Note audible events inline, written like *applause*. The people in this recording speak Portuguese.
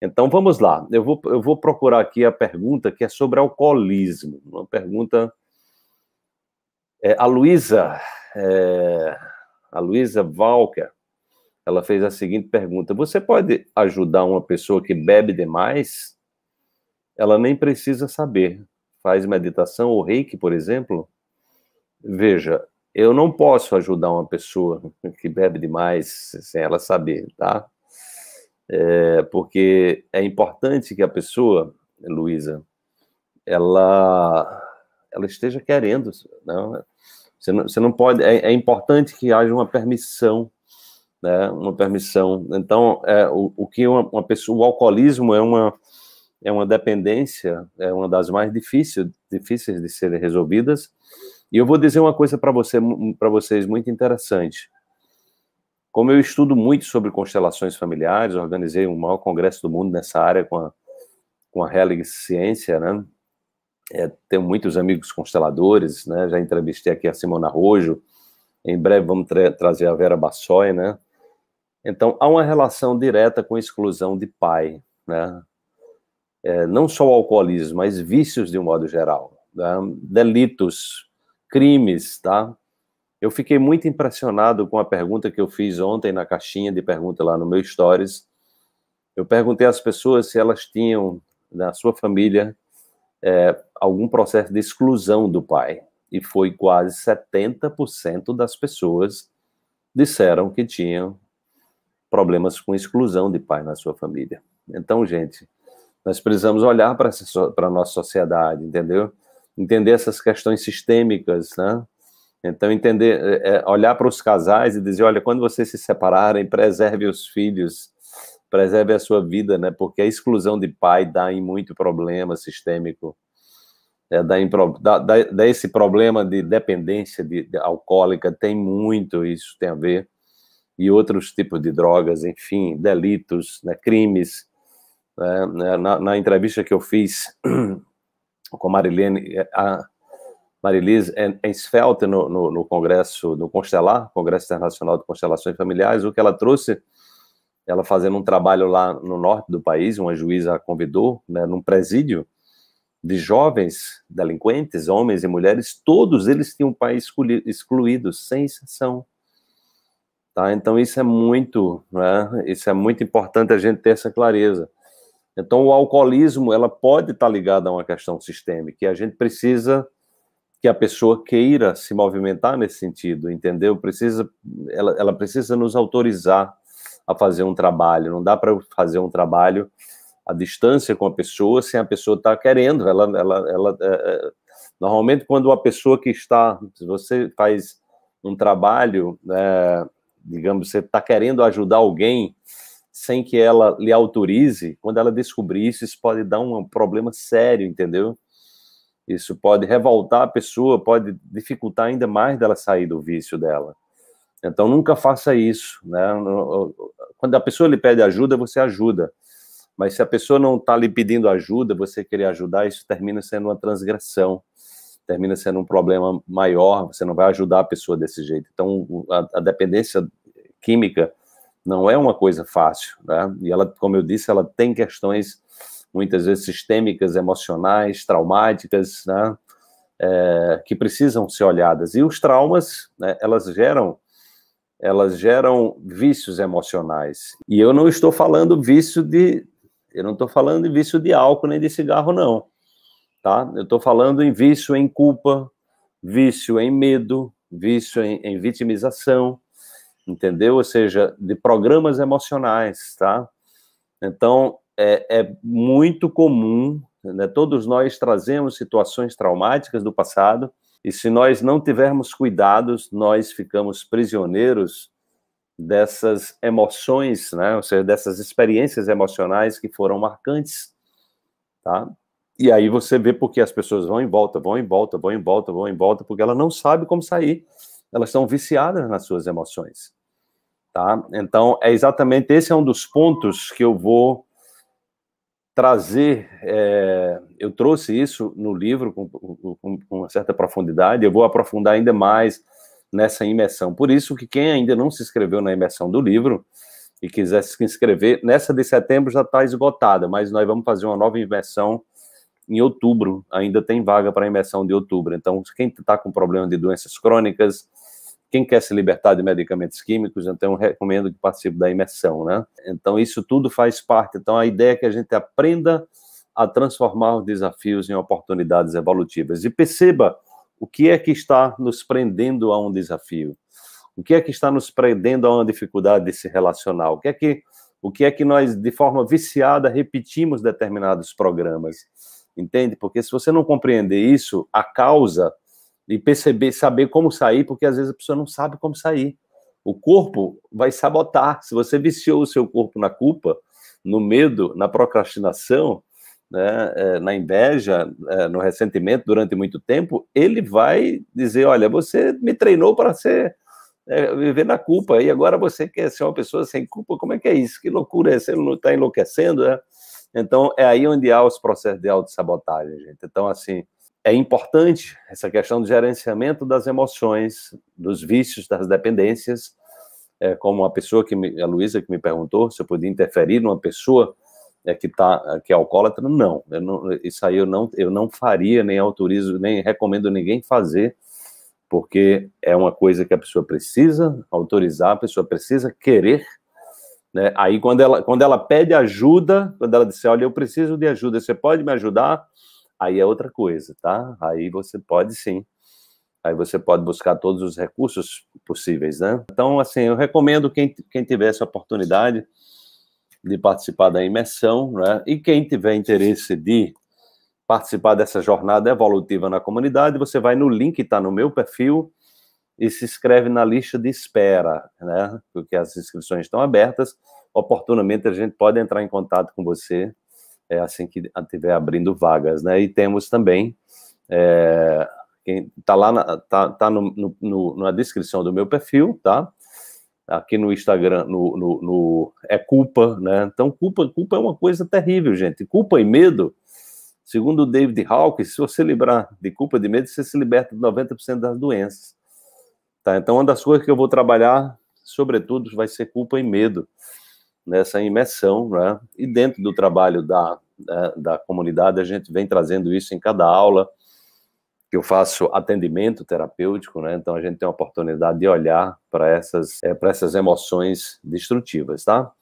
Então vamos lá. Eu vou, eu vou procurar aqui a pergunta que é sobre alcoolismo. Uma pergunta. É, a Luísa, é, a Luísa Walker, ela fez a seguinte pergunta: Você pode ajudar uma pessoa que bebe demais? Ela nem precisa saber. Faz meditação ou reiki, por exemplo? Veja, eu não posso ajudar uma pessoa *laughs* que bebe demais sem ela saber, tá? É, porque é importante que a pessoa, Luísa, ela, ela esteja querendo. Né? Você, não, você não pode. É, é, importante que haja uma permissão, né? Uma permissão. Então, é, o, o que uma, uma pessoa, o alcoolismo é uma é uma dependência, é uma das mais difíceis, difíceis de serem resolvidas. E eu vou dizer uma coisa para você, para vocês muito interessante. Como eu estudo muito sobre constelações familiares, organizei o maior congresso do mundo nessa área com a, com a Helig Ciência, né? É, tenho muitos amigos consteladores, né? Já entrevistei aqui a Simona Rojo, em breve vamos tra trazer a Vera Bassoi, né? Então, há uma relação direta com exclusão de pai, né? É, não só o alcoolismo, mas vícios de um modo geral, né? delitos, crimes, tá? Eu fiquei muito impressionado com a pergunta que eu fiz ontem na caixinha de pergunta lá no meu Stories. Eu perguntei às pessoas se elas tinham, na sua família, é, algum processo de exclusão do pai. E foi quase 70% das pessoas disseram que tinham problemas com exclusão de pai na sua família. Então, gente, nós precisamos olhar para a nossa sociedade, entendeu? Entender essas questões sistêmicas, né? Então, entender, é, é, olhar para os casais e dizer, olha, quando vocês se separarem, preserve os filhos, preserve a sua vida, né? Porque a exclusão de pai dá em muito problema sistêmico, é, dá, em, dá, dá, esse problema de dependência de, de, alcoólica, tem muito isso, tem a ver, e outros tipos de drogas, enfim, delitos, né, crimes. Né, na, na entrevista que eu fiz *clears throat* com Marilene, a, Marilise Ensfeld no, no, no, Congresso, no Constelar, Congresso Internacional de Constelações Familiares, o que ela trouxe, ela fazendo um trabalho lá no norte do país, uma juíza a convidou, né, num presídio de jovens delinquentes, homens e mulheres, todos eles tinham um pai excluído, sem exceção. Tá? Então isso é muito, né, isso é muito importante a gente ter essa clareza. Então o alcoolismo, ela pode estar ligada a uma questão sistêmica, e a gente precisa que a pessoa queira se movimentar nesse sentido, entendeu? Precisa, ela, ela precisa nos autorizar a fazer um trabalho. Não dá para fazer um trabalho à distância com a pessoa sem a pessoa estar tá querendo. Ela, ela, ela é, é, normalmente quando a pessoa que está, se você faz um trabalho, é, digamos, você está querendo ajudar alguém sem que ela lhe autorize, quando ela descobrir isso, isso pode dar um problema sério, entendeu? Isso pode revoltar a pessoa, pode dificultar ainda mais dela sair do vício dela. Então nunca faça isso, né? Quando a pessoa lhe pede ajuda, você ajuda. Mas se a pessoa não está lhe pedindo ajuda, você querer ajudar, isso termina sendo uma transgressão, termina sendo um problema maior. Você não vai ajudar a pessoa desse jeito. Então a, a dependência química não é uma coisa fácil, né? E ela, como eu disse, ela tem questões muitas vezes sistêmicas, emocionais, traumáticas, né, é, que precisam ser olhadas. E os traumas, né, elas geram elas geram vícios emocionais. E eu não estou falando vício de eu não estou falando de vício de álcool nem de cigarro não, tá? Eu estou falando em vício em culpa, vício em medo, vício em, em vitimização, entendeu? Ou seja, de programas emocionais, tá? Então, é, é muito comum, né? todos nós trazemos situações traumáticas do passado, e se nós não tivermos cuidados, nós ficamos prisioneiros dessas emoções, né? ou seja, dessas experiências emocionais que foram marcantes, tá? E aí você vê porque as pessoas vão em volta, vão em volta, vão em volta, vão em volta, porque ela não sabe como sair. Elas estão viciadas nas suas emoções, tá? Então, é exatamente esse é um dos pontos que eu vou trazer, é, eu trouxe isso no livro com, com, com, uma certa profundidade, eu vou aprofundar ainda mais nessa imersão. Por isso que quem ainda não se inscreveu na imersão do livro, e quiser se inscrever, nessa de setembro já está esgotada, mas nós vamos fazer uma nova imersão em outubro, ainda tem vaga para a imersão de outubro. Então, quem está com problema de doenças crônicas, quem quer se libertar de medicamentos químicos, então recomendo que participe da imersão, né? Então, isso tudo faz parte. Então, a ideia é que a gente aprenda a transformar os desafios em oportunidades evolutivas. E perceba o que é que está nos prendendo a um desafio. O que é que está nos prendendo a uma dificuldade de se relacionar? O que é que, o que, é que nós, de forma viciada, repetimos determinados programas? Entende? Porque se você não compreender isso, a causa, e perceber, saber como sair, porque às vezes a pessoa não sabe como sair. O corpo vai sabotar. Se você viciou o seu corpo na culpa, no medo, na procrastinação, né, é, na inveja, é, no ressentimento durante muito tempo, ele vai dizer: olha, você me treinou para ser é, viver na culpa e agora você quer ser uma pessoa sem culpa? Como é que é isso? Que loucura é? Você está enlouquecendo, né? Então é aí onde há os processos de autossabotagem, gente. Então assim é importante essa questão do gerenciamento das emoções, dos vícios, das dependências. É, como a pessoa que me, a Luísa que me perguntou se eu podia interferir numa pessoa é, que tá que é alcoólatra, não, não, isso aí eu não eu não faria nem autorizo nem recomendo ninguém fazer, porque é uma coisa que a pessoa precisa autorizar, a pessoa precisa querer, né? Aí quando ela quando ela pede ajuda, quando ela disser, olha, eu preciso de ajuda, você pode me ajudar? Aí é outra coisa, tá? Aí você pode sim. Aí você pode buscar todos os recursos possíveis, né? Então, assim, eu recomendo quem, quem tiver essa oportunidade, de participar da imersão, né? E quem tiver interesse de participar dessa jornada evolutiva na comunidade, você vai no link que está no meu perfil e se inscreve na lista de espera, né? Porque as inscrições estão abertas. Oportunamente a gente pode entrar em contato com você é, assim que estiver abrindo vagas, né? E temos também é, quem está lá na, tá, tá no, no, na descrição do meu perfil, tá? aqui no Instagram, no, no, no, é culpa, né? Então, culpa, culpa é uma coisa terrível, gente. Culpa e medo, segundo o David Hawkins, se você livrar de culpa e de medo, você se liberta de 90% das doenças. Tá? Então, uma das coisas que eu vou trabalhar, sobretudo, vai ser culpa e medo nessa imersão, né? E dentro do trabalho da, da, da comunidade, a gente vem trazendo isso em cada aula, que eu faço atendimento terapêutico, né? Então a gente tem a oportunidade de olhar para essas, é, essas emoções destrutivas, tá?